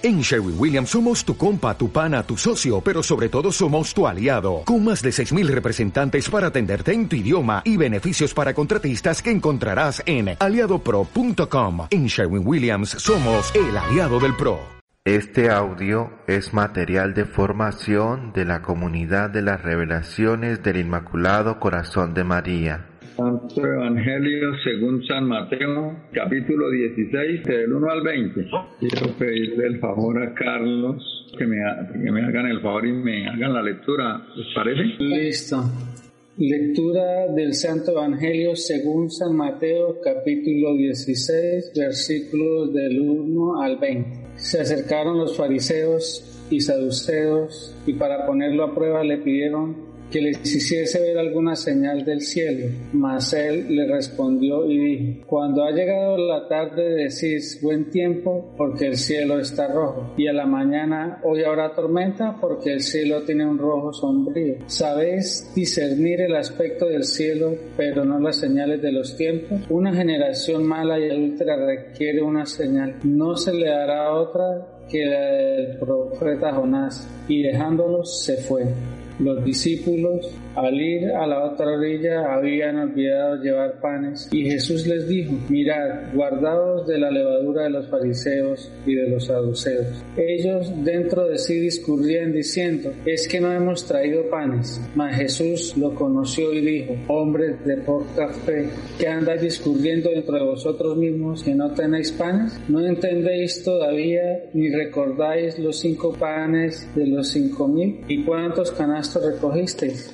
En Sherwin Williams somos tu compa, tu pana, tu socio, pero sobre todo somos tu aliado, con más de 6.000 representantes para atenderte en tu idioma y beneficios para contratistas que encontrarás en aliadopro.com. En Sherwin Williams somos el aliado del PRO. Este audio es material de formación de la comunidad de las revelaciones del Inmaculado Corazón de María. Santo Evangelio según San Mateo, capítulo 16, del 1 al 20. Quiero pedirle el favor a Carlos que me, que me hagan el favor y me hagan la lectura, ¿les parece? Listo. Lectura del Santo Evangelio según San Mateo, capítulo 16, versículos del 1 al 20. Se acercaron los fariseos y saduceos y para ponerlo a prueba le pidieron que les hiciese ver alguna señal del cielo. Mas él le respondió y dijo, cuando ha llegado la tarde decís buen tiempo porque el cielo está rojo, y a la mañana hoy habrá tormenta porque el cielo tiene un rojo sombrío. Sabéis discernir el aspecto del cielo, pero no las señales de los tiempos. Una generación mala y adúltera requiere una señal. No se le dará otra que la del profeta Jonás, y dejándolos se fue. Los discípulos, al ir a la otra orilla, habían olvidado llevar panes, y Jesús les dijo, mirad, guardaos de la levadura de los fariseos y de los saduceos. Ellos dentro de sí discurrían diciendo, es que no hemos traído panes. Mas Jesús lo conoció y dijo, hombres de poca fe, que andáis discurriendo dentro de vosotros mismos que no tenéis panes, no entendéis todavía ni recordáis los cinco panes de los cinco mil y cuántos canastos recogisteis,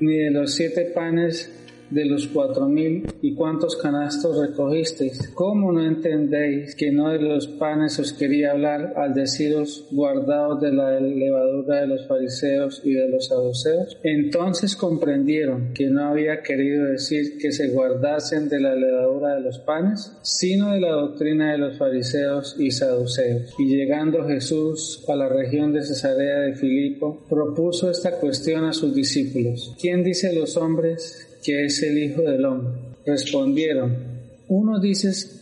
ni de los siete panes de los cuatro mil y cuántos canastos recogisteis. ¿Cómo no entendéis que no de los panes os quería hablar al deciros guardaos de la levadura de los fariseos y de los saduceos? Entonces comprendieron que no había querido decir que se guardasen de la levadura de los panes, sino de la doctrina de los fariseos y saduceos. Y llegando Jesús a la región de Cesarea de Filipo, propuso esta cuestión a sus discípulos. ¿Quién dice los hombres que es el Hijo del Hombre? Respondieron, unos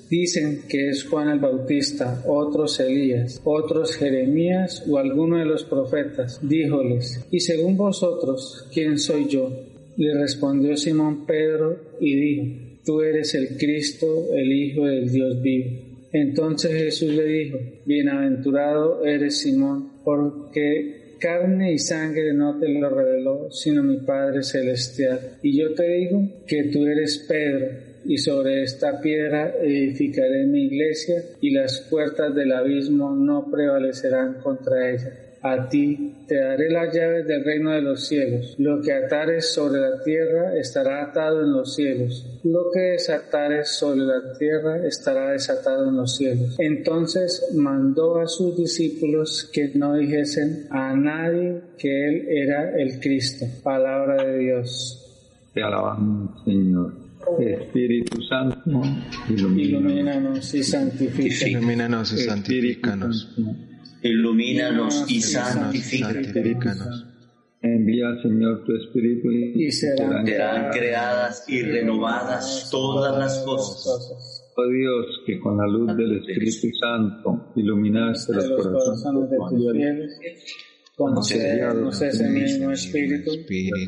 dicen que es Juan el Bautista, otros Elías, otros Jeremías o alguno de los profetas. Díjoles, ¿y según vosotros, quién soy yo? Le respondió Simón Pedro y dijo, Tú eres el Cristo, el Hijo del Dios vivo. Entonces Jesús le dijo, Bienaventurado eres Simón, porque carne y sangre no te lo reveló, sino mi Padre Celestial. Y yo te digo que tú eres Pedro, y sobre esta piedra edificaré mi iglesia, y las puertas del abismo no prevalecerán contra ella a ti te daré las llaves del reino de los cielos. Lo que atares sobre la tierra estará atado en los cielos. Lo que desatares sobre la tierra estará desatado en los cielos. Entonces mandó a sus discípulos que no dijesen a nadie que él era el Cristo. Palabra de Dios. Te alabamos, Señor. Espíritu Santo, ilumínanos y santifícanos. Ilumínanos y santifícanos ilumínanos y santifícanos. Envía, Señor, tu Espíritu y serán, creadas y renovadas todas las cosas. Oh Dios, que con la luz del Espíritu Santo iluminaste los corazones de tus fieles concedernos ese mismo espíritu,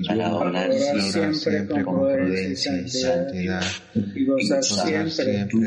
para siempre con prudencia y santidad, y gozar siempre de tus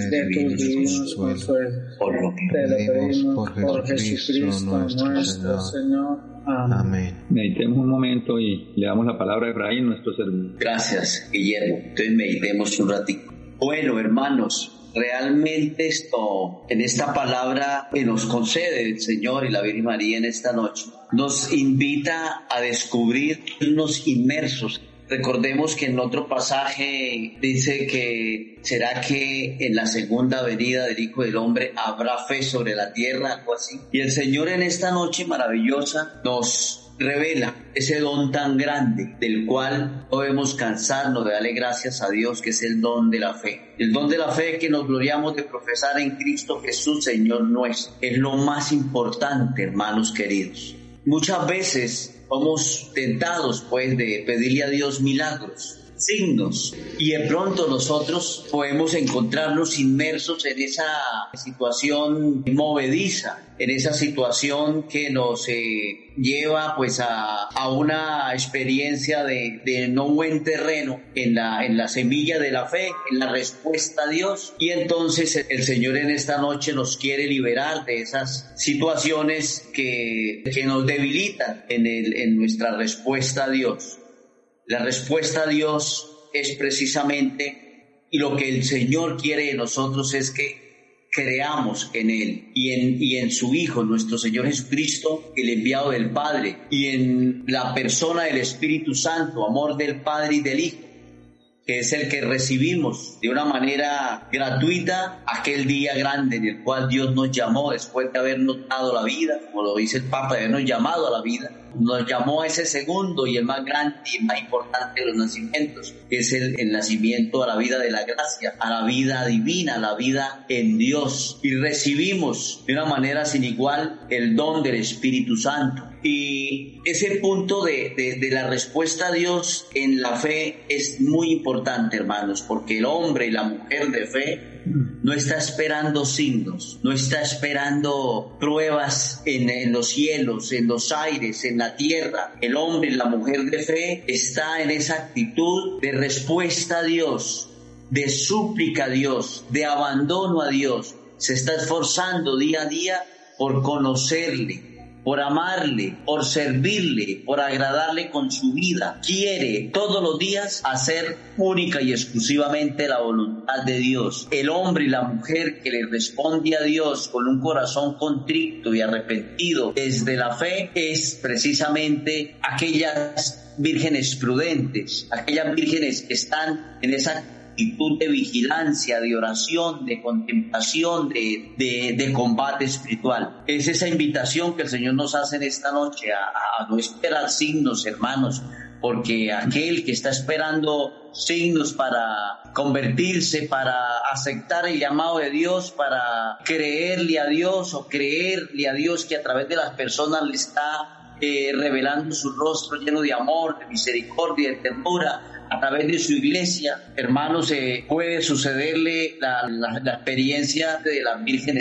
divinos consuelos. Por lo que te lo pedimos por Jesucristo nuestro Señor. Amén. Meditemos un momento y le damos la palabra a Efraín, nuestro servidor. Gracias, Guillermo. Entonces meditemos un ratito. Bueno, hermanos, realmente esto, en esta palabra que nos concede el Señor y la Virgen María en esta noche, nos invita a descubrirnos inmersos. Recordemos que en otro pasaje dice que será que en la segunda venida del Hijo del Hombre habrá fe sobre la tierra, algo así. Y el Señor en esta noche maravillosa nos revela ese don tan grande del cual podemos cansarnos de darle gracias a Dios, que es el don de la fe. El don de la fe que nos gloriamos de profesar en Cristo Jesús, Señor nuestro, es lo más importante, hermanos queridos. Muchas veces somos tentados pues de pedirle a Dios milagros signos. Y de pronto nosotros podemos encontrarnos inmersos en esa situación movediza, en esa situación que nos eh, lleva pues a, a, una experiencia de, de, no buen terreno en la, en la semilla de la fe, en la respuesta a Dios. Y entonces el Señor en esta noche nos quiere liberar de esas situaciones que, que nos debilitan en, el, en nuestra respuesta a Dios. La respuesta a Dios es precisamente, y lo que el Señor quiere de nosotros es que creamos en Él y en, y en su Hijo, nuestro Señor Jesucristo, el enviado del Padre, y en la persona del Espíritu Santo, amor del Padre y del Hijo que es el que recibimos de una manera gratuita aquel día grande en el cual Dios nos llamó después de habernos dado la vida, como lo dice el Papa, de habernos llamado a la vida nos llamó ese segundo y el más grande y más importante de los nacimientos, que es el, nacimiento a la vida de la gracia, a la vida divina, a la vida en Dios. Y recibimos de una manera sin igual el don del Espíritu Santo. Y ese punto de, de, la respuesta a Dios en la fe es muy importante, hermanos, porque el hombre y la mujer de fe no está esperando signos, no está esperando pruebas en, los cielos, en los aires, en la tierra. El hombre y la mujer de fe está en esa actitud de respuesta a Dios, de súplica a Dios, de abandono a Dios. Se está esforzando día a día por conocerle, por amarle, por servirle, por agradarle con su vida. Quiere todos los días hacer única y exclusivamente la voluntad de Dios. El hombre y la mujer que le responde a Dios con un corazón contrito y arrepentido desde la fe es precisamente aquellas vírgenes prudentes, aquellas vírgenes que están en esa actitud de vigilancia, de oración, de contemplación, de, de, combate espiritual. Es esa invitación que el Señor nos hace en esta noche a, a no esperar signos, hermanos, porque aquel que está esperando signos para convertirse, para aceptar el llamado de Dios, para creerle a Dios o creerle a Dios que a través de las personas le está eh, revelando su rostro lleno de amor, de misericordia, de ternura, a través de su iglesia, hermanos, eh, puede sucederle la, la, la, experiencia de la Virgen.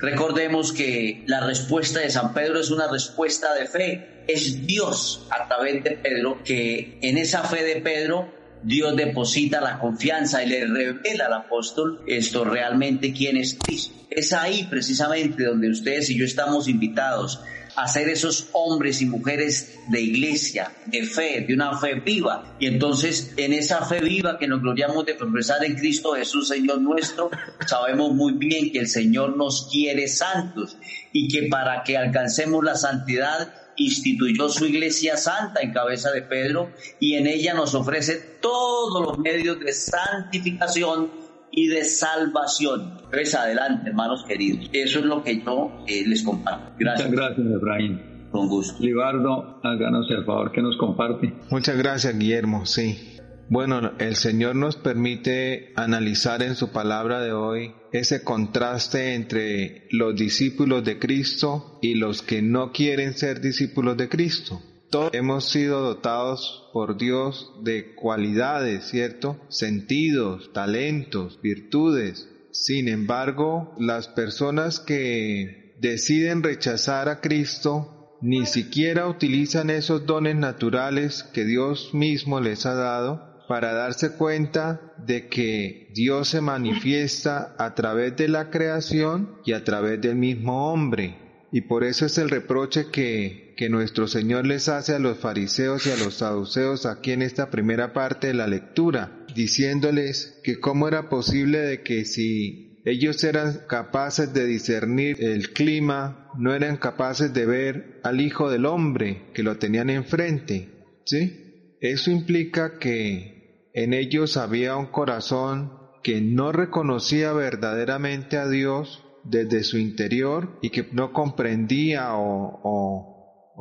Recordemos que la respuesta de San Pedro es una respuesta de fe. Es Dios a través de Pedro que en esa fe de Pedro Dios deposita la confianza y le revela al apóstol esto realmente quién es Cristo. Es ahí precisamente donde ustedes y yo estamos invitados a ser esos hombres y mujeres de iglesia, de fe, de una fe viva. Y entonces en esa fe viva que nos gloriamos de profesar en Cristo Jesús, Señor nuestro, sabemos muy bien que el Señor nos quiere santos y que para que alcancemos la santidad instituyó su iglesia santa en cabeza de Pedro y en ella nos ofrece todos los medios de santificación y de salvación. Pues adelante, hermanos queridos. Eso es lo que yo eh, les comparto. Gracias. Muchas gracias, Efraín. Con gusto. Libardo, háganos el favor que nos comparte. Muchas gracias, Guillermo. Sí. Bueno, el Señor nos permite analizar en su palabra de hoy ese contraste entre los discípulos de Cristo y los que no quieren ser discípulos de Cristo. Todos hemos sido dotados por Dios de cualidades, ¿cierto? Sentidos, talentos, virtudes. Sin embargo, las personas que deciden rechazar a Cristo ni siquiera utilizan esos dones naturales que Dios mismo les ha dado para darse cuenta de que Dios se manifiesta a través de la creación y a través del mismo hombre. Y por eso es el reproche que, que nuestro Señor les hace a los fariseos y a los saduceos aquí en esta primera parte de la lectura, diciéndoles que cómo era posible de que si ellos eran capaces de discernir el clima, no eran capaces de ver al Hijo del Hombre que lo tenían enfrente. ¿Sí? Eso implica que en ellos había un corazón que no reconocía verdaderamente a Dios desde su interior y que no comprendía o,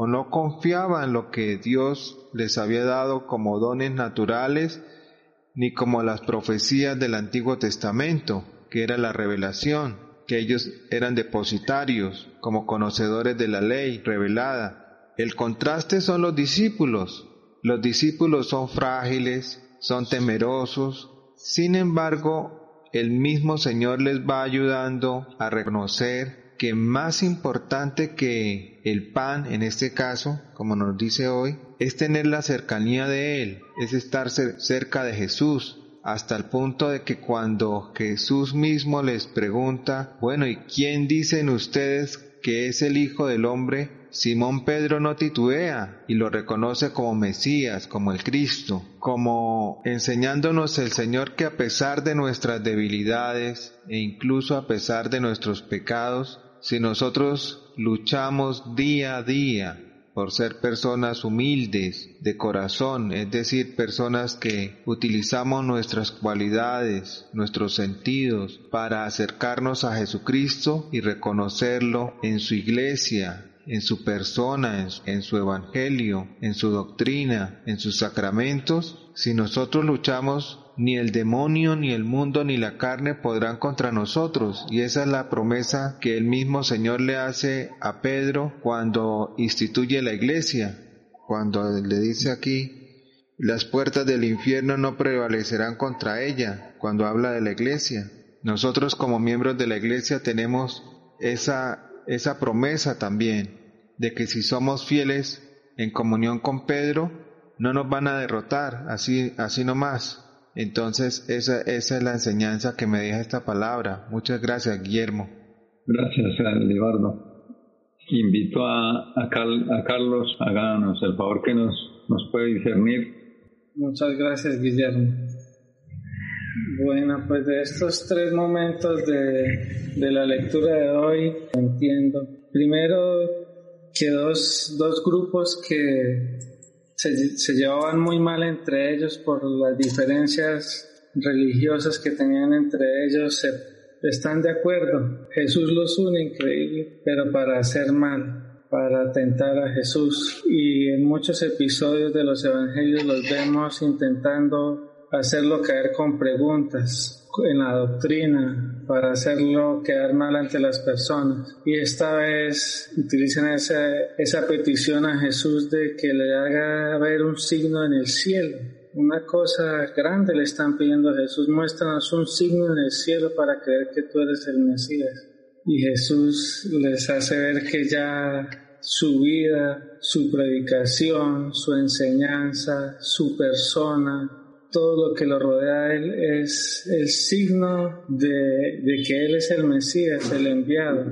no confiaba en lo que Dios les había dado como dones naturales ni como las profecías del Antiguo Testamento, que era la revelación, que ellos eran depositarios como conocedores de la ley revelada. El contraste son los discípulos. Los discípulos son frágiles, son temerosos. Sin embargo, el mismo Señor les va ayudando a reconocer que más importante que el pan, en este caso, como nos dice hoy, es tener la cercanía de Él, es estar cerca de Jesús, hasta el punto de que cuando Jesús mismo les pregunta, bueno, ¿y quién dicen ustedes que es el Hijo del Hombre? Simón Pedro no titubea y lo reconoce como Mesías, como el Cristo, como enseñándonos el Señor que a pesar de nuestras debilidades e incluso a pesar de nuestros pecados, si nosotros luchamos día a día por ser personas humildes de corazón, es decir, personas que utilizamos nuestras cualidades, nuestros sentidos para acercarnos a Jesucristo y reconocerlo en su iglesia, en su persona, en su, evangelio, en su doctrina, en sus sacramentos, si nosotros luchamos ni el demonio, ni el mundo, ni la carne podrán contra nosotros. Y esa es la promesa que el mismo Señor le hace a Pedro cuando instituye la iglesia, cuando le dice aquí, las puertas del infierno no prevalecerán contra ella, cuando habla de la iglesia. Nosotros como miembros de la iglesia tenemos esa, esa promesa también, de que si somos fieles en comunión con Pedro, no nos van a derrotar, así, así nomás, entonces, esa, esa es la enseñanza que me deja esta palabra. Muchas gracias, Guillermo. Gracias, Eduardo. Invito a, a, Carlos, háganos el favor que nos, nos puede discernir. Muchas gracias, Guillermo. Bueno, pues de estos tres momentos de, de la lectura de hoy, entiendo. Primero, que dos, dos grupos que se, llevaban muy mal entre ellos por las diferencias religiosas que tenían entre ellos. Se, están de acuerdo, Jesús los une, increíble, pero para hacer mal, para atentar a Jesús. Y en muchos episodios de los evangelios los vemos intentando hacerlo caer con preguntas en la doctrina para hacerlo quedar mal ante las personas. Y esta vez utilizan esa, petición a Jesús de que le haga ver un signo en el cielo. Una cosa grande le están pidiendo a Jesús, muéstranos un signo en el cielo para creer que tú eres el Mesías. Y Jesús les hace ver que ya su vida, su predicación, su enseñanza, su persona, todo lo que lo rodea a Él es el signo de, de, que Él es el Mesías, el enviado,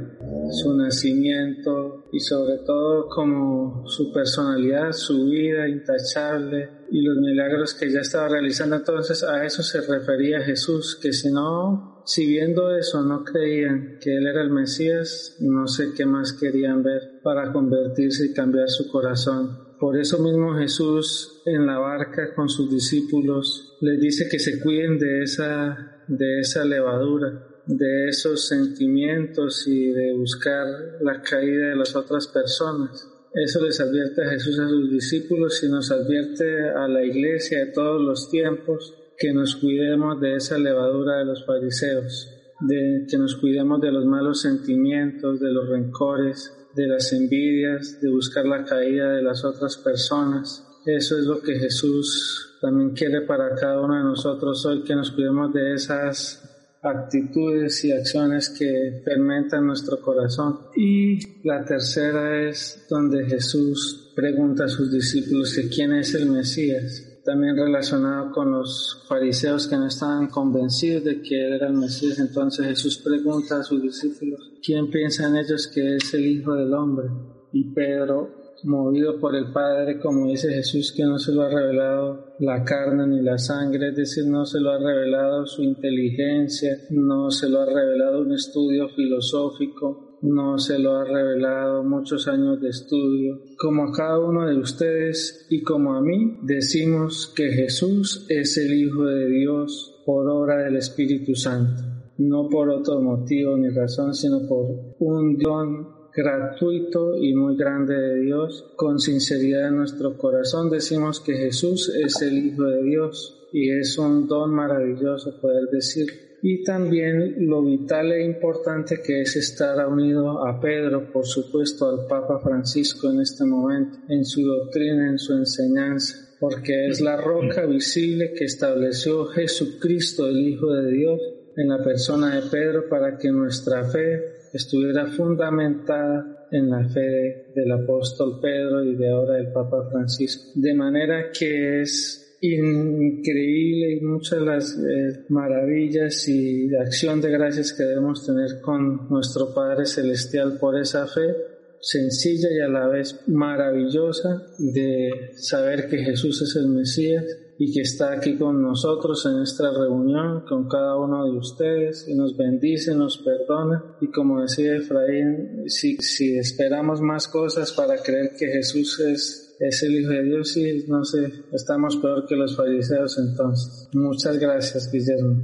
su nacimiento y sobre todo como su personalidad, su vida intachable y los milagros que ya estaba realizando. Entonces a eso se refería Jesús, que si no, si viendo eso no creían que Él era el Mesías, no sé qué más querían ver para convertirse y cambiar su corazón. Por eso mismo Jesús en la barca con sus discípulos les dice que se cuiden de esa, de esa levadura, de esos sentimientos y de buscar la caída de las otras personas. Eso les advierte Jesús a sus discípulos y nos advierte a la iglesia de todos los tiempos que nos cuidemos de esa levadura de los fariseos, de que nos cuidemos de los malos sentimientos, de los rencores, de las envidias, de buscar la caída de las otras personas. Eso es lo que Jesús también quiere para cada uno de nosotros hoy, que nos cuidemos de esas actitudes y acciones que fermentan nuestro corazón. Y la tercera es donde Jesús pregunta a sus discípulos que quién es el Mesías también relacionado con los fariseos que no estaban convencidos de que él era el Mesías. Entonces Jesús pregunta a sus discípulos, ¿quién piensa en ellos que es el Hijo del Hombre? Y Pedro, movido por el Padre, como dice Jesús, que no se lo ha revelado la carne ni la sangre, es decir, no se lo ha revelado su inteligencia, no se lo ha revelado un estudio filosófico, no se lo ha revelado muchos años de estudio, como a cada uno de ustedes y como a mí, decimos que Jesús es el Hijo de Dios por obra del Espíritu Santo, no por otro motivo ni razón, sino por un don gratuito y muy grande de Dios, con sinceridad en nuestro corazón decimos que Jesús es el Hijo de Dios y es un don maravilloso poder decir y también lo vital e importante que es estar unido a Pedro, por supuesto al Papa Francisco en este momento, en su doctrina, en su enseñanza, porque es la roca visible que estableció Jesucristo, el Hijo de Dios, en la persona de Pedro para que nuestra fe estuviera fundamentada en la fe del apóstol Pedro y de ahora del Papa Francisco. De manera que es increíble y muchas las eh, maravillas y acción de gracias que debemos tener con nuestro Padre Celestial por esa fe sencilla y a la vez maravillosa de saber que Jesús es el Mesías y que está aquí con nosotros en esta reunión, con cada uno de ustedes, y nos bendice, nos perdona. Y como decía Efraín, si, si esperamos más cosas para creer que Jesús es, es el Hijo de Dios, y no sé, estamos peor que los fariseos entonces. Muchas gracias, Guillermo.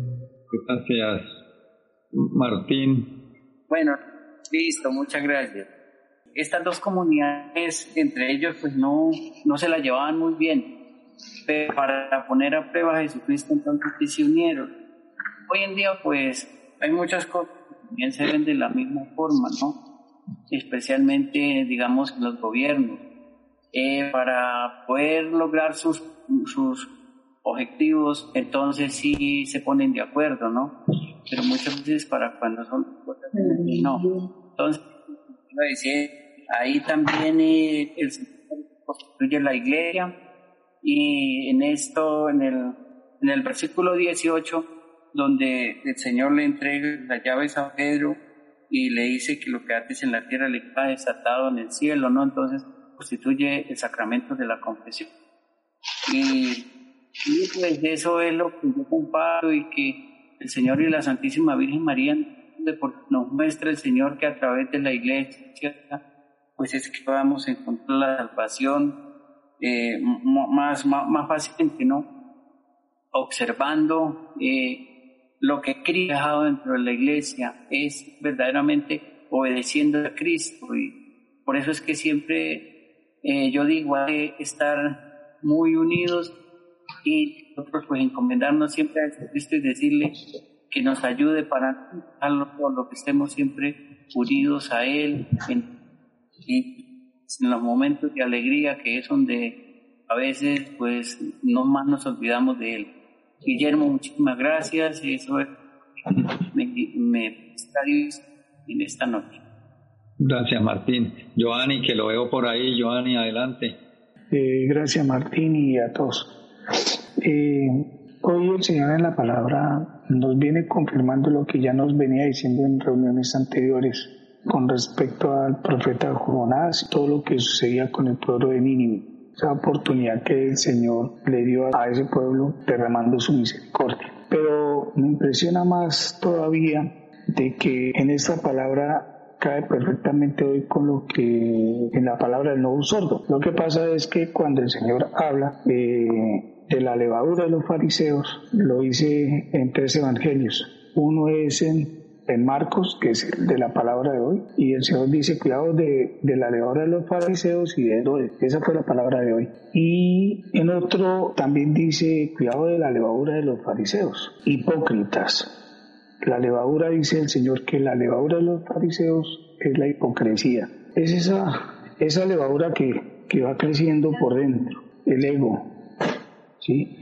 Gracias, Martín. Bueno, listo, muchas gracias estas dos comunidades, entre ellos, pues no, no se la llevaban muy bien, pero para poner a prueba a Jesucristo entonces se unieron. Hoy en día, pues, hay muchas cosas que también se ven de la misma forma, ¿no? Especialmente, digamos, los gobiernos. Eh, para poder lograr sus, sus objetivos, entonces sí se ponen de acuerdo, ¿no? Pero muchas veces para cuando son no. Entonces, Ahí también eh, el construye la iglesia y en esto, en el, en el versículo 18, donde el Señor le entrega las llaves a Pedro y le dice que lo que haces en la tierra le queda desatado en el cielo, ¿no? Entonces constituye el sacramento de la confesión. Y, pues eso es lo que yo comparto y que el Señor y la Santísima Virgen María nos muestra el Señor que a través de la iglesia pues es que podamos encontrar la salvación eh, más, más, más, fácilmente, ¿no? Observando eh, lo que Cristo ha dejado dentro de la iglesia, es verdaderamente obedeciendo a Cristo. Y por eso es que siempre eh, yo digo, hay que estar muy unidos y nosotros pues encomendarnos siempre a Cristo y decirle que nos ayude para todo lo que estemos siempre unidos a Él en y en los momentos de alegría que es donde a veces pues no más nos olvidamos de él. Guillermo, muchísimas gracias, eso es, me, me está en esta noche. Gracias Martín. Joanny, que lo veo por ahí, Joanny, adelante. Eh, gracias Martín y a todos. Eh, hoy el Señor en la palabra nos viene confirmando lo que ya nos venía diciendo en reuniones anteriores con respecto al profeta Jonás, todo lo que sucedía con el pueblo de Nínive, esa oportunidad que el Señor le dio a ese pueblo derramando su misericordia. Pero me impresiona más todavía de que en esta palabra cae perfectamente hoy con lo que en la palabra del nuevo sordo. Lo que pasa es que cuando el Señor habla de, de la levadura de los fariseos, lo dice en tres evangelios. Uno es en en Marcos, que es de la palabra de hoy, y el Señor dice, cuidado de, de la levadura de los fariseos y de Herodes. Esa fue la palabra de hoy. Y en otro también dice, cuidado de la levadura de los fariseos, hipócritas. La levadura, dice el Señor, que la levadura de los fariseos es la hipocresía. Es esa, esa levadura que, que va creciendo por dentro, el ego. ¿sí?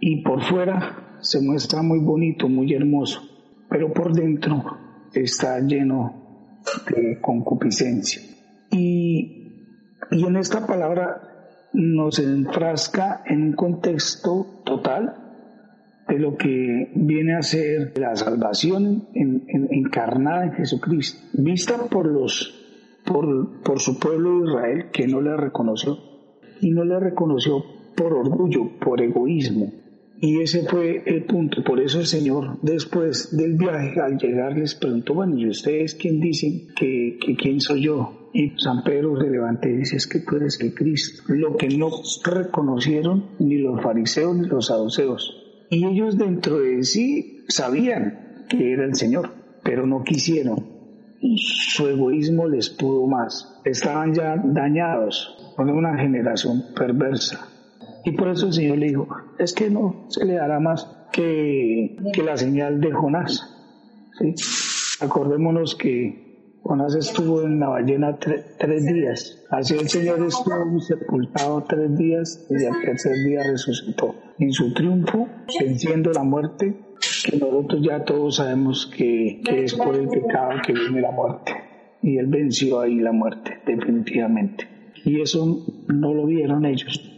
Y por fuera se muestra muy bonito, muy hermoso pero por dentro está lleno de concupiscencia. Y, y en esta palabra nos enfrasca en un contexto total de lo que viene a ser la salvación encarnada en Jesucristo, vista por los por, por su pueblo de Israel que no le reconoció y no le reconoció por orgullo, por egoísmo, y ese fue el punto. Por eso el Señor, después del viaje, al llegar, les preguntó, bueno, ¿y ustedes quién dicen que, quién soy yo? Y San Pedro se levanta y dice, es que tú eres el Cristo. Lo que no reconocieron ni los fariseos ni los saduceos. Y ellos dentro de sí sabían que era el Señor, pero no quisieron. Su egoísmo les pudo más. Estaban ya dañados por una generación perversa y por eso el Señor le dijo, es que no se le dará más que, que la señal de Jonás. ¿sí? Acordémonos que Jonás estuvo en la ballena tres días. Así el Señor estuvo sepultado tres días y al tercer día resucitó. En su triunfo, venciendo la muerte, que nosotros ya todos sabemos que, que es por el pecado que viene la muerte. Y Él venció ahí la muerte, definitivamente. Y eso no lo vieron ellos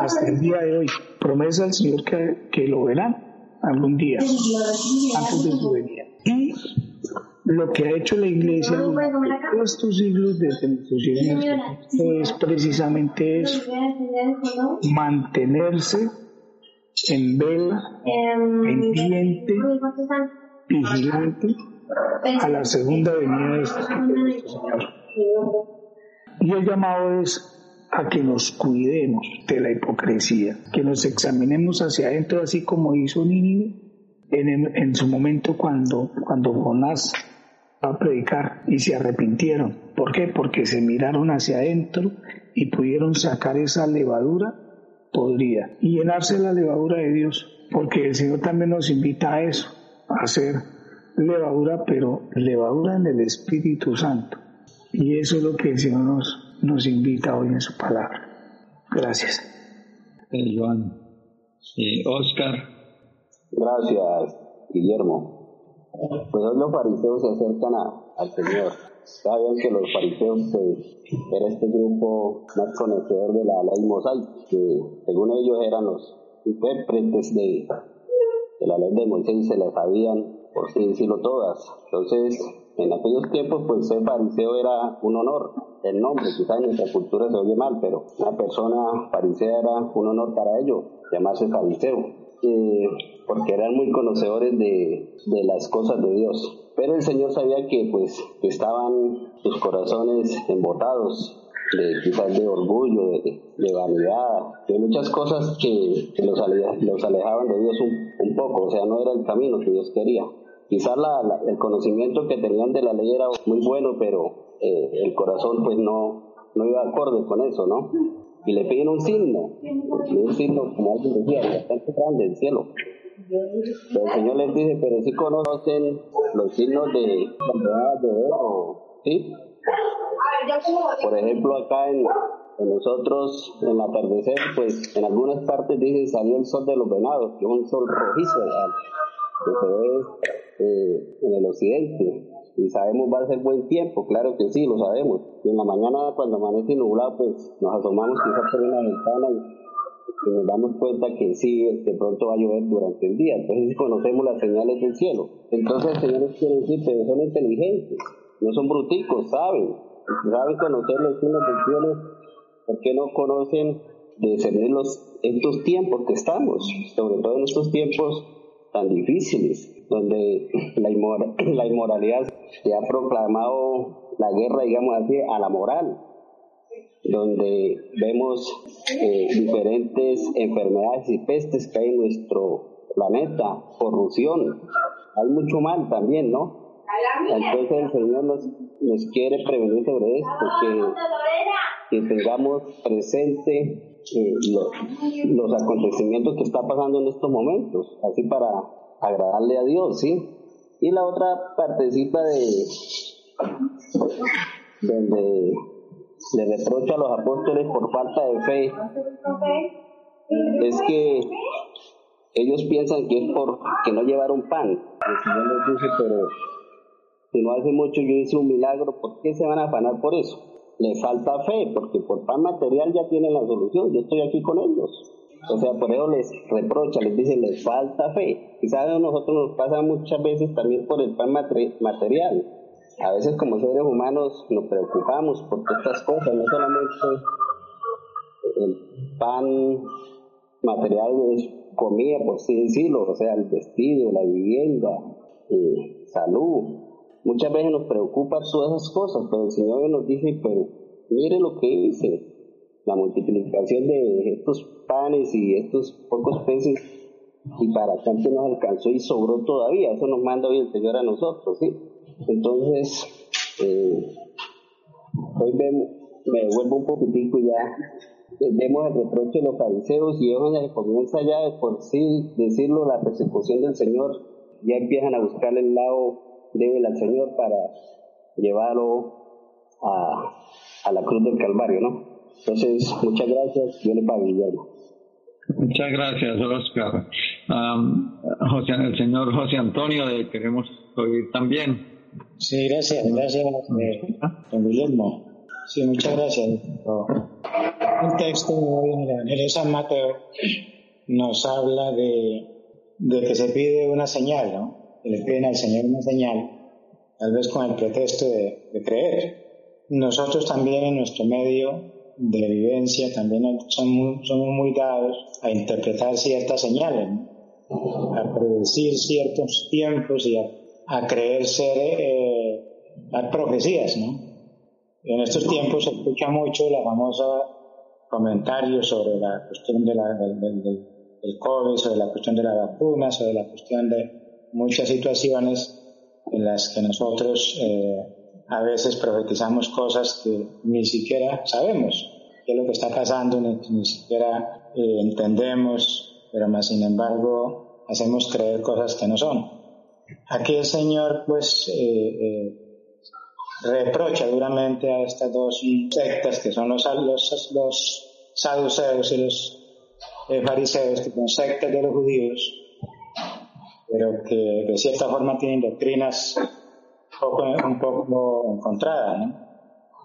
hasta el día de hoy. Promesa del Señor que, que lo verán algún día, antes de su venida. Y lo que ha hecho la iglesia en estos siglos desde nuestros es precisamente eso, mantenerse en vela, pendiente, vigilante a la segunda venida de este Señor. Y el llamado es a que nos cuidemos de la hipocresía, que nos examinemos hacia adentro, así como hizo Nínive en, en su momento cuando, cuando Jonás va a predicar y se arrepintieron. ¿Por qué? Porque se miraron hacia adentro y pudieron sacar esa levadura podría y llenarse la levadura de Dios, porque el Señor también nos invita a eso, a hacer levadura, pero levadura en el Espíritu Santo. Y eso es lo que el Señor nos, nos invita hoy en su palabra. Gracias. Eh, Joan. Oscar. Gracias, Guillermo. Pues hoy los fariseos se acercan al Señor. Saben que los fariseos pues, era este grupo más conocedor de la ley mosaica, que según ellos eran los intérpretes de, de la ley de Moisés y se la sabían, por así decirlo, todas. Entonces, en aquellos tiempos, pues ser fariseo era un honor. El nombre, quizás en nuestra cultura se oye mal, pero una persona farisea era un honor para ellos, llamarse fariseo, eh, porque eran muy conocedores de, de, las cosas de Dios. Pero el Señor sabía que, pues, estaban sus corazones embotados de quizás de orgullo, de, de, vanidad, de muchas cosas que, los, los, alejaban de Dios un, un poco, o sea, no era el camino que Dios quería. Quizás el conocimiento que tenían de la ley era muy bueno, pero eh, el corazón pues no, no iba acorde con eso, ¿no? Y le piden un signo, un signo, como alguien decía, bastante grande, el cielo. Pero el Señor les dice, pero si conocen los signos de de oro, ¿sí? Por ejemplo, acá en, nosotros, en el atardecer, pues en algunas partes dicen salió el sol de los venados, que es un sol rojizo, que se ve eh, en el occidente. Y sabemos va a ser buen tiempo, claro que sí, lo sabemos. Y en la mañana cuando amanece nublado, pues nos asomamos quizás por una ventana y, nos damos cuenta que sí, de pronto va a llover durante el día. Entonces conocemos las señales del cielo. Entonces el Señor quiere decir que son inteligentes, no son bruticos, saben. Saben conocer los signos del cielo, ¿por qué no conocen de discernir los, estos tiempos que estamos? Sobre todo en estos tiempos tan difíciles donde la, la inmoralidad se ha proclamado la guerra, digamos así, a la moral, donde vemos eh, diferentes enfermedades y pestes que hay en nuestro planeta, corrupción, hay mucho mal también, ¿no? Entonces el Señor nos, nos quiere prevenir sobre esto, que, que tengamos presente eh, los acontecimientos que está pasando en estos momentos, así para agradarle a Dios, ¿sí? Y la otra partecita de donde le reprocha a los apóstoles por falta de fe es que ellos piensan que es por que no llevaron pan. El Señor les dice, pero si no hace mucho yo hice un milagro, ¿por qué se van a afanar por eso? Les falta fe, porque por pan material ya tienen la solución, yo estoy aquí con ellos. O sea, por eso les reprocha, les dice, les falta fe. Quizás a nosotros nos pasa muchas veces también por el pan material. A veces como seres humanos nos preocupamos por estas cosas, no solamente el pan material es comida, por sí decirlo, o sea, el vestido, la vivienda, eh, salud. Muchas veces nos preocupan todas esas cosas, pero el Señor nos dice, pero mire lo que dice, la multiplicación de estos panes y estos pocos peces y para tanto nos alcanzó y sobró todavía, eso nos manda hoy el Señor a nosotros, ¿sí? Entonces, eh, hoy me devuelvo un poquitico y ya vemos el reproche de los fariseos y es donde comienza ya de por sí decirlo la persecución del Señor, ya empiezan a buscar el lado débil al Señor para llevarlo a, a la cruz del Calvario, ¿no? Entonces, muchas gracias, Dios le pague, Guillermo. Muchas gracias, Oscar. José, el señor José Antonio, le queremos oír también. Sí, gracias, gracias, eh, don Guillermo. Sí, muchas gracias. Un texto en el Evangelio de San Mateo nos habla de, de que se pide una señal, ¿no? Que le piden al Señor una señal, tal vez con el pretexto de, de creer. Nosotros también en nuestro medio de vivencia también somos, somos muy dados a interpretar ciertas señales, a predecir ciertos tiempos y a, creer ser eh, las profecías. ¿no? En estos tiempos se escucha mucho la famosa comentario sobre la cuestión de la, del, del, del, COVID, sobre la cuestión de la vacuna, sobre la cuestión de muchas situaciones en las que nosotros eh, a veces profetizamos cosas que ni siquiera sabemos qué es lo que está pasando, ni, siquiera eh, entendemos, pero más sin embargo hacemos creer cosas que no son. Aquí el Señor pues eh, eh, reprocha duramente a estas dos sectas que son los, los, los saduceos y los fariseos, que son sectas de los judíos, pero que de cierta forma tienen doctrinas un poco encontradas,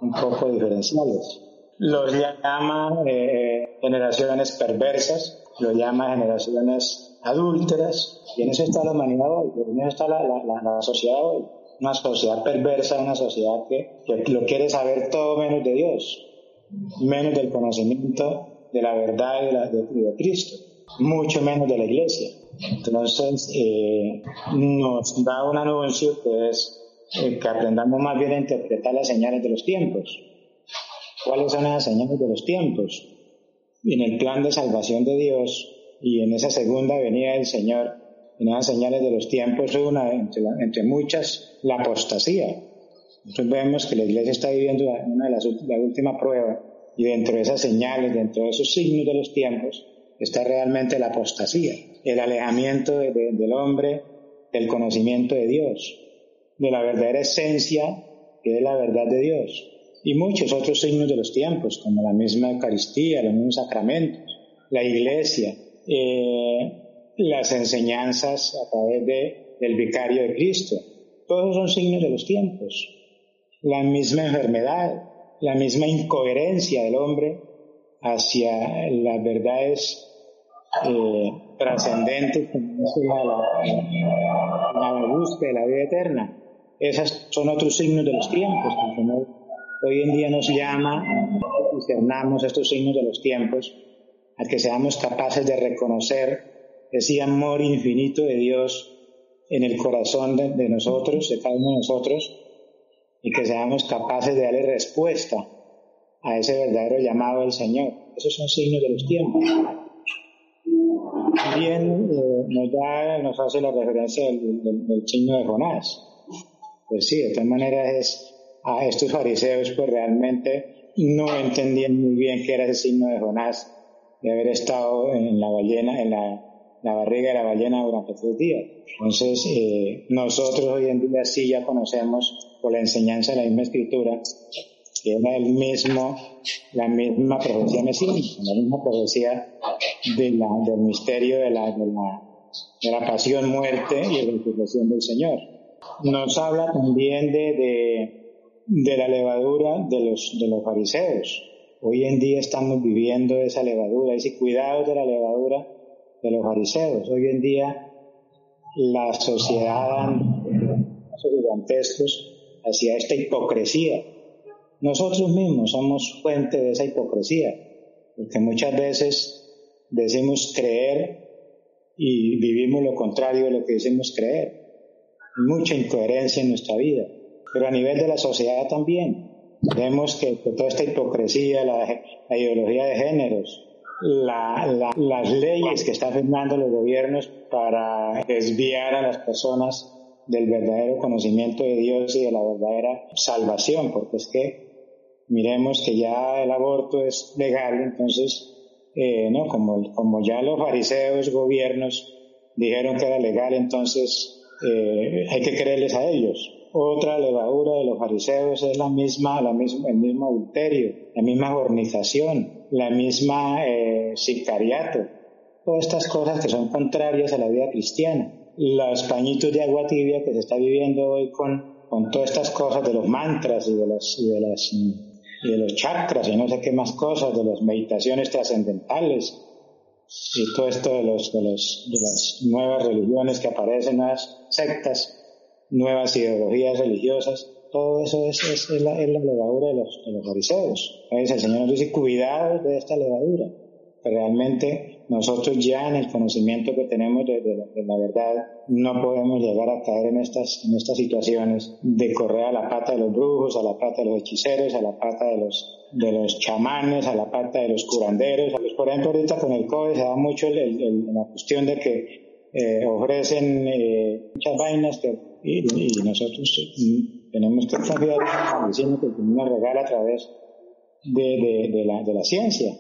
un poco diferenciales. Los llama eh, generaciones perversas, los llama generaciones adúlteras, y en eso está la humanidad hoy, en eso está la, sociedad hoy. Una sociedad perversa, una sociedad que, lo quiere saber todo menos de Dios, menos del conocimiento de la verdad y de, Cristo, mucho menos de la iglesia. Entonces, eh, nos da un anuncio que es eh, que aprendamos más bien a interpretar las señales de los tiempos. ¿Cuáles son las señales de los tiempos? En el plan de salvación de Dios y en esa segunda venida del Señor, en esas señales de los tiempos, una, entre, entre muchas, la apostasía. Nosotros vemos que la iglesia está viviendo una de las la última prueba y dentro de esas señales, dentro de esos signos de los tiempos, está realmente la apostasía, el alejamiento del hombre del conocimiento de Dios de la verdadera esencia que es la verdad de Dios. Y muchos otros signos de los tiempos, como la misma Eucaristía, los mismos sacramentos, la iglesia, eh, las enseñanzas a través de, del vicario de Cristo. Todos son signos de los tiempos. La misma enfermedad, la misma incoherencia del hombre hacia las verdades trascendentes como la, la, la búsqueda de la vida eterna. Esos son otros signos de los tiempos. hoy en día nos llama discernamos estos signos de los tiempos, a que seamos capaces de reconocer ese amor infinito de Dios en el corazón de, nosotros, de cada uno de nosotros, y que seamos capaces de darle respuesta a ese verdadero llamado del Señor. Esos son signos de los tiempos. También eh, nos, da, nos hace la referencia del, del signo de Jonás. Pues sí, de todas maneras es, a estos fariseos pues realmente no entendían muy bien qué era ese signo de Jonás, de haber estado en la ballena, en la, barriga de la ballena durante tres días. Entonces, eh, nosotros hoy en día sí ya conocemos por la enseñanza de la misma escritura que era el mismo, la misma profecía mesiánica, la misma profecía de del misterio de la, de la, de la pasión, muerte y resurrección del Señor nos habla también de, de, la levadura de los, de los fariseos. Hoy en día estamos viviendo esa levadura, ese cuidado de la levadura de los fariseos. Hoy en día la sociedad da pasos gigantescos hacia esta hipocresía. Nosotros mismos somos fuente de esa hipocresía, porque muchas veces decimos creer y vivimos lo contrario de lo que decimos creer mucha incoherencia en nuestra vida, pero a nivel de la sociedad también. Vemos que, toda esta hipocresía, la, ideología de géneros, las leyes que están firmando los gobiernos para desviar a las personas del verdadero conocimiento de Dios y de la verdadera salvación, porque es que miremos que ya el aborto es legal, entonces, eh, no, como, como ya los fariseos, gobiernos dijeron que era legal, entonces eh, hay que creerles a ellos. otra levadura de los fariseos es la misma, la misma, el mismo adulterio, la misma fornicación, la misma eh, sicariato, todas estas cosas que son contrarias a la vida cristiana. Los pañitos de agua tibia que se está viviendo hoy con, con todas estas cosas de los mantras y de, las, y de, las, y de los chakras y no sé qué más cosas, de las meditaciones trascendentales y todo esto de, los, de, los, de las nuevas religiones que aparecen, nuevas sectas, nuevas ideologías religiosas, todo eso es, es, la, levadura de los, de los fariseos. el Señor nos dice, cuidado de esta levadura. Realmente nosotros ya en el conocimiento que tenemos de, la verdad no podemos llegar a caer en estas, en estas situaciones de correr a la pata de los brujos, a la pata de los hechiceros, a la pata de los, de los chamanes, a la pata de los curanderos. Por ejemplo, ahorita con el COVID se da mucho la cuestión de que eh, ofrecen eh, muchas vainas que y, nosotros tenemos que confiar en que nos regala a través de, de, la, de la ciencia.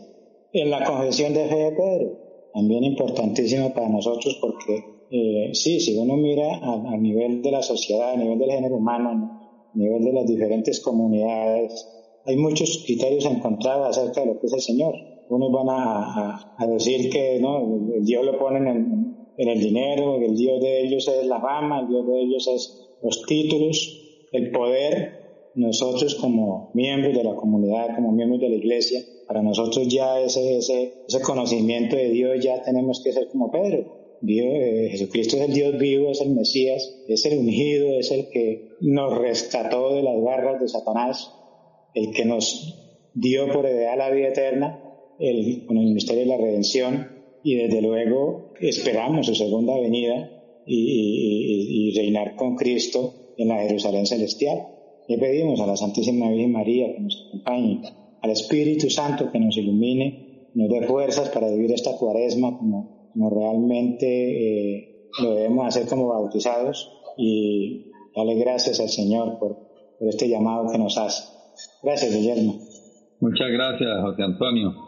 En la confesión de fe de Pedro, también importantísimo para nosotros porque eh, sí, si uno mira a, nivel de la sociedad, a nivel del género humano, a nivel de las diferentes comunidades, hay muchos criterios encontrados acerca de lo que es el Señor. Unos van a, a, decir que ¿no? el Dios lo pone en, en el dinero, el Dios de ellos es la fama, el Dios de ellos es los títulos, el poder. Nosotros como miembros de la comunidad, como miembros de la iglesia, para nosotros ya ese, ese, ese conocimiento de Dios ya tenemos que ser como Pedro. Dios, eh, Jesucristo es el Dios vivo, es el Mesías, es el ungido, es el que nos rescató de las garras de Satanás, el que nos dio por heredad la vida eterna el, con el ministerio de la redención y desde luego esperamos su segunda venida y, reinar con Cristo en la Jerusalén celestial. Le pedimos a la Santísima Virgen María que nos acompañe, al Espíritu Santo que nos ilumine, nos dé fuerzas para vivir esta cuaresma como, realmente eh, lo debemos hacer como bautizados y darle gracias al Señor por, por este llamado que nos hace. Gracias, Guillermo. Muchas gracias, José Antonio.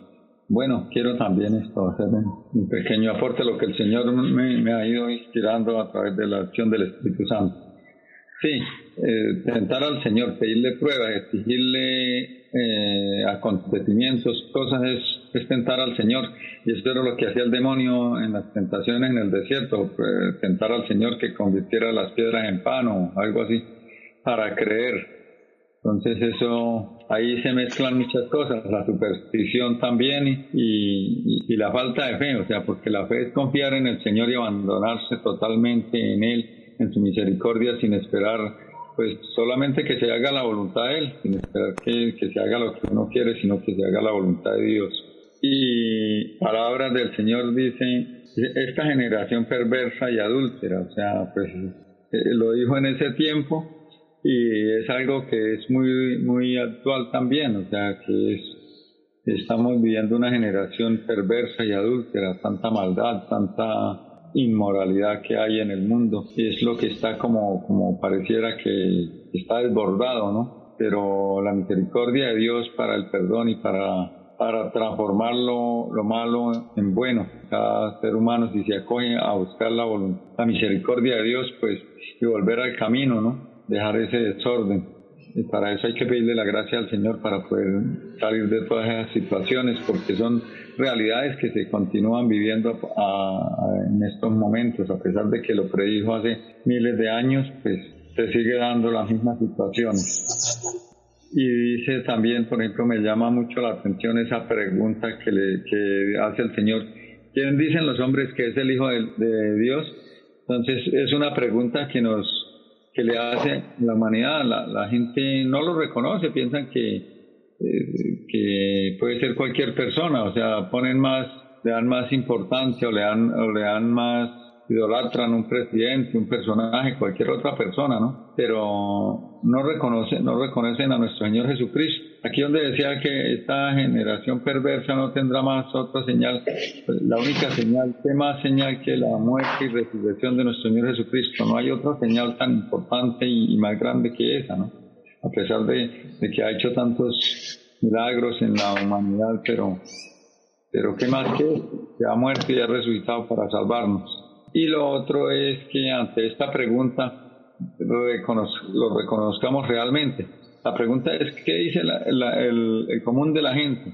Bueno, quiero también esto, hacer un pequeño aporte a lo que el Señor me, ha ido inspirando a través de la acción del Espíritu Santo. Sí, eh, tentar al Señor, pedirle pruebas, exigirle eh, acontecimientos, cosas es, tentar al Señor. Y eso era lo que hacía el demonio en las tentaciones en el desierto, pues, tentar al Señor que convirtiera las piedras en pan o algo así, para creer. Entonces eso, ahí se mezclan muchas cosas, la superstición también y, y, la falta de fe, o sea, porque la fe es confiar en el Señor y abandonarse totalmente en Él, en su misericordia, sin esperar, pues solamente que se haga la voluntad de Él, sin esperar que, que se haga lo que uno quiere, sino que se haga la voluntad de Dios. Y palabras del Señor dice, esta generación perversa y adúltera, o sea, pues eh, lo dijo en ese tiempo, y es algo que es muy, muy actual también, o sea, que es, estamos viviendo una generación perversa y adúltera, tanta maldad, tanta inmoralidad que hay en el mundo, y es lo que está como, como pareciera que está desbordado, ¿no? Pero la misericordia de Dios para el perdón y para, para transformar lo, lo malo en bueno. Cada ser humano, si se acoge a buscar la, la misericordia de Dios, pues, y volver al camino, ¿no? dejar ese desorden. Y para eso hay que pedirle la gracia al Señor para poder salir de todas esas situaciones, porque son realidades que se continúan viviendo en estos momentos, a pesar de que lo predijo hace miles de años, pues se sigue dando la misma situación. Y dice también, por ejemplo, me llama mucho la atención esa pregunta que, le, que hace el Señor. ¿Quién dicen los hombres que es el Hijo de, de Dios? Entonces es una pregunta que nos que le hace la humanidad. La, gente no lo reconoce, piensan que, eh, que puede ser cualquier persona, o sea, ponen más, le dan más importancia o le dan, o le dan más idolatran un presidente, un personaje, cualquier otra persona, ¿no? Pero no reconocen, no reconocen a nuestro Señor Jesucristo. Aquí donde decía que esta generación perversa no tendrá más otra señal, pues, la única señal, ¿qué más señal que la muerte y resurrección de nuestro Señor Jesucristo? No hay otra señal tan importante y, más grande que esa, ¿no? A pesar de, que ha hecho tantos milagros en la humanidad, pero, pero ¿qué más que que ha muerto y ha resucitado para salvarnos? Y lo otro es que ante esta pregunta, lo reconozcamos realmente. La pregunta es, ¿qué dice el, común de la gente?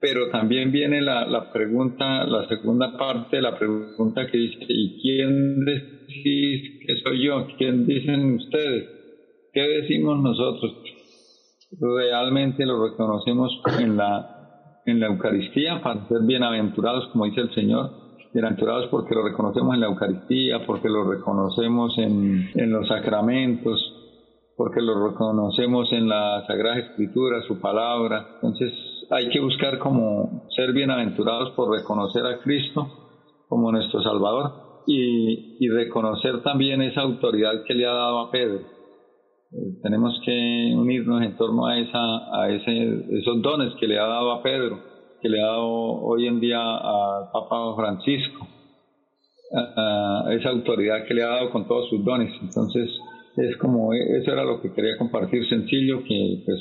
Pero también viene la, pregunta, la segunda parte la pregunta que dice, ¿y quién decís que soy yo? ¿Quién dicen ustedes? ¿Qué decimos nosotros? Realmente lo reconocemos en la, en la Eucaristía para ser bienaventurados, como dice el Señor, bienaventurados porque lo reconocemos en la Eucaristía, porque lo reconocemos en, los sacramentos, porque lo reconocemos en la Sagrada Escritura, su palabra. Entonces hay que buscar como ser bienaventurados por reconocer a Cristo como nuestro Salvador y, y reconocer también esa autoridad que le ha dado a Pedro. Eh, tenemos que unirnos en torno a, esa, a ese, esos dones que le ha dado a Pedro, que le ha dado hoy en día al Papa Francisco, a esa autoridad que le ha dado con todos sus dones. Entonces, es como, eso era lo que quería compartir sencillo, que pues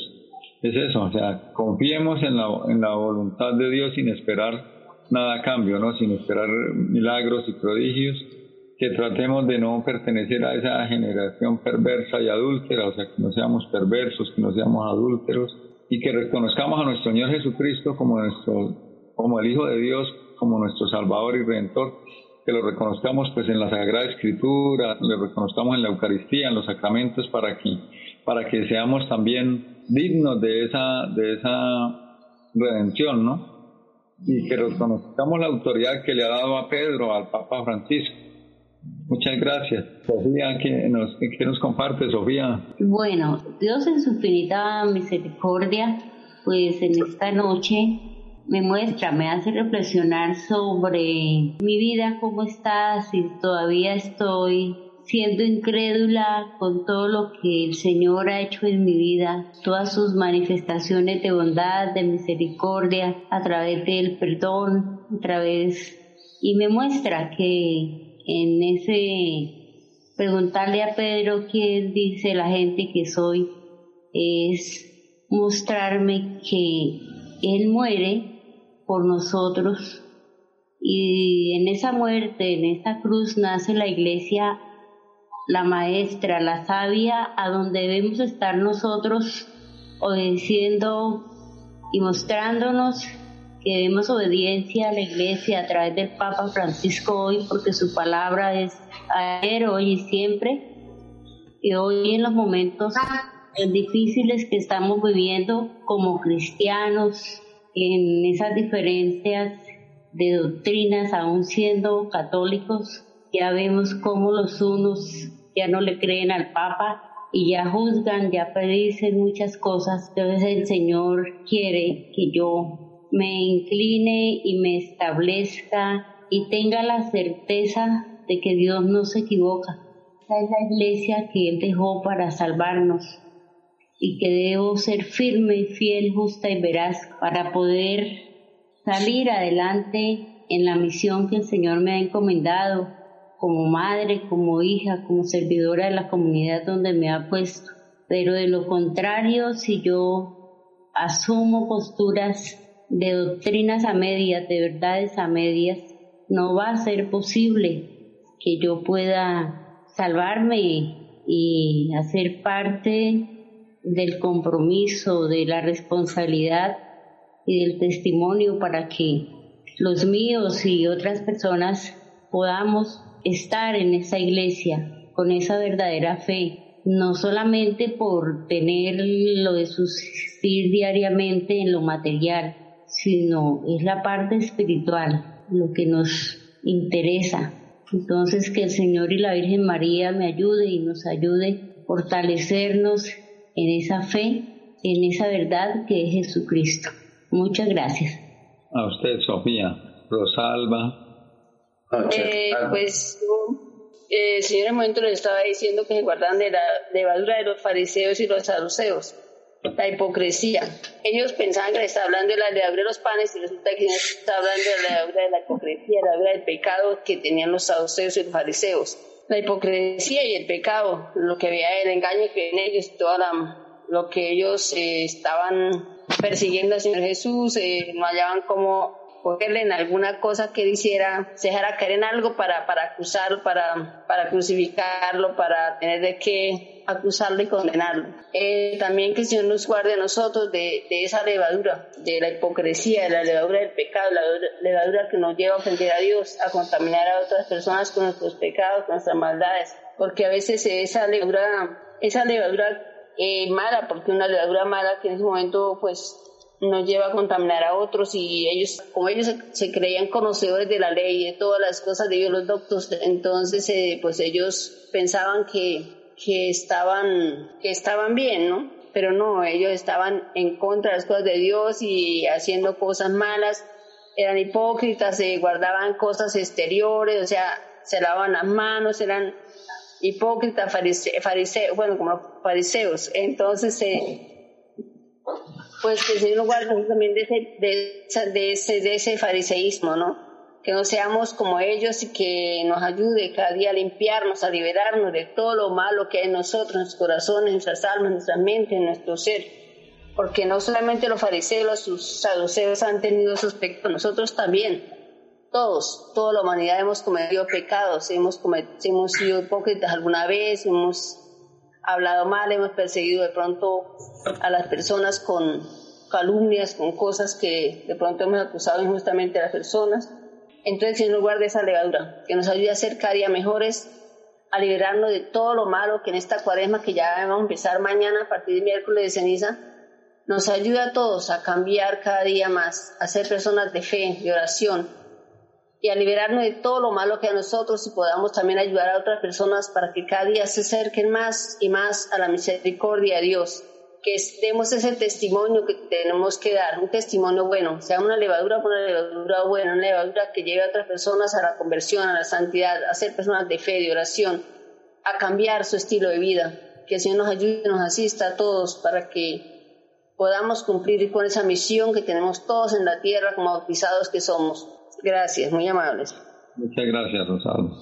es eso, o sea, confiemos en la, en la voluntad de Dios sin esperar nada a cambio, ¿no? Sin esperar milagros y prodigios, que tratemos de no pertenecer a esa generación perversa y adúltera, o sea, que no seamos perversos, que no seamos adúlteros, y que reconozcamos a nuestro Señor Jesucristo como nuestro, como el Hijo de Dios, como nuestro Salvador y Redentor, que lo reconozcamos pues en la Sagrada Escritura, lo reconozcamos en la Eucaristía, en los sacramentos, para que, para que seamos también dignos de esa, de esa redención, ¿no? Y que reconozcamos la autoridad que le ha dado a Pedro, al Papa Francisco. Muchas gracias. Sofía, ¿qué nos, qué nos comparte, Sofía? Bueno, Dios en su infinita misericordia, pues en esta noche me muestra, me hace reflexionar sobre mi vida, cómo está, si todavía estoy siendo incrédula con todo lo que el Señor ha hecho en mi vida, todas sus manifestaciones de bondad, de misericordia, a través del perdón, a través... Y me muestra que en ese preguntarle a Pedro qué dice la gente que soy, es mostrarme que Él muere por nosotros. Y en esa muerte, en esta cruz, nace la iglesia, la maestra, la sabia, a donde debemos estar nosotros obedeciendo y mostrándonos que demos obediencia a la iglesia a través del Papa Francisco hoy, porque su palabra es ayer, hoy y siempre. Y hoy en los momentos difíciles que estamos viviendo como cristianos, en esas diferencias de doctrinas, aún siendo católicos, ya vemos cómo los unos ya no le creen al Papa y ya juzgan, ya predicen muchas cosas. Entonces el Señor quiere que yo me incline y me establezca y tenga la certeza de que Dios no se equivoca. Esa es la iglesia que Él dejó para salvarnos y que debo ser firme, fiel, justa y veraz para poder salir adelante en la misión que el Señor me ha encomendado como madre, como hija, como servidora de la comunidad donde me ha puesto. Pero de lo contrario, si yo asumo posturas de doctrinas a medias, de verdades a medias, no va a ser posible que yo pueda salvarme y hacer parte del compromiso, de la responsabilidad y del testimonio para que los míos y otras personas podamos estar en esa iglesia con esa verdadera fe, no solamente por tener lo de subsistir diariamente en lo material, sino es la parte espiritual lo que nos interesa. Entonces que el Señor y la Virgen María me ayude y nos ayude a fortalecernos en esa fe, en esa verdad que es Jesucristo. Muchas gracias. A usted, Sofía. Rosalba. Eh, pues eh, el Señor en un momento le estaba diciendo que se guardan de la levadura de los fariseos y los saduceos, la hipocresía. Ellos pensaban que le estaba hablando de la levadura de los panes y resulta que está hablando de la levadura de la hipocresía, la levadura del pecado que tenían los saduceos y los fariseos la hipocresía y el pecado, lo que había el engaño que en ellos, todo lo que ellos eh, estaban persiguiendo al Señor Jesús, eh, no hallaban cómo cogerle en alguna cosa que hiciera, se dejara caer en algo para, para acusarlo, para, para crucificarlo, para tener de qué acusarlo y condenarlo. Eh, también que el Señor nos guarde a nosotros de, de, esa levadura, de la hipocresía, de la levadura del pecado, la levadura que nos lleva a ofender a Dios, a contaminar a otras personas con nuestros pecados, con nuestras maldades, porque a veces esa levadura, esa levadura eh, mala, porque una levadura mala que en ese momento pues nos lleva a contaminar a otros y ellos, como ellos se, creían conocedores de la ley, de todas las cosas de Dios, los doctos, entonces eh, pues ellos pensaban que, que, estaban, que estaban bien, ¿no? Pero no, ellos estaban en contra de las cosas de Dios y haciendo cosas malas, eran hipócritas, se guardaban cosas exteriores, o sea, se lavaban las manos, eran hipócritas, fariseos, bueno, como fariseos. Entonces, eh, pues que se nos guarde también de ese, de, ese, de ese fariseísmo, ¿no? Que no seamos como ellos y que nos ayude cada día a limpiarnos, a liberarnos de todo lo malo que hay en nosotros, en nuestros corazones, en nuestras almas, en nuestra mente, en nuestro ser. Porque no solamente los fariseos, los saduceos han tenido esos pecados, nosotros también. Todos, toda la humanidad hemos cometido pecados, hemos, hemos sido hipócritas alguna vez, hemos hablado mal, hemos perseguido de pronto a las personas con calumnias, con cosas que de pronto hemos acusado injustamente a las personas. Entonces, Señor, guarde esa levadura, que nos ayude a ser cada día mejores, a liberarnos de todo lo malo que en esta cuaresma, que ya vamos a empezar mañana a partir de miércoles de ceniza, nos ayuda a todos a cambiar cada día más, a ser personas de fe, de oración, y a liberarnos de todo lo malo que a nosotros y podamos también ayudar a otras personas para que cada día se acerquen más y más a la misericordia de Dios. Que demos ese testimonio que tenemos que dar, un testimonio bueno, sea una levadura, una levadura buena, una levadura que lleve a otras personas a la conversión, a la santidad, a ser personas de fe, de oración, a cambiar su estilo de vida. Que el Señor nos ayude, nos asista a todos para que podamos cumplir con esa misión que tenemos todos en la tierra como bautizados que somos Gracias, muy amables. Muchas gracias, Rosaldo.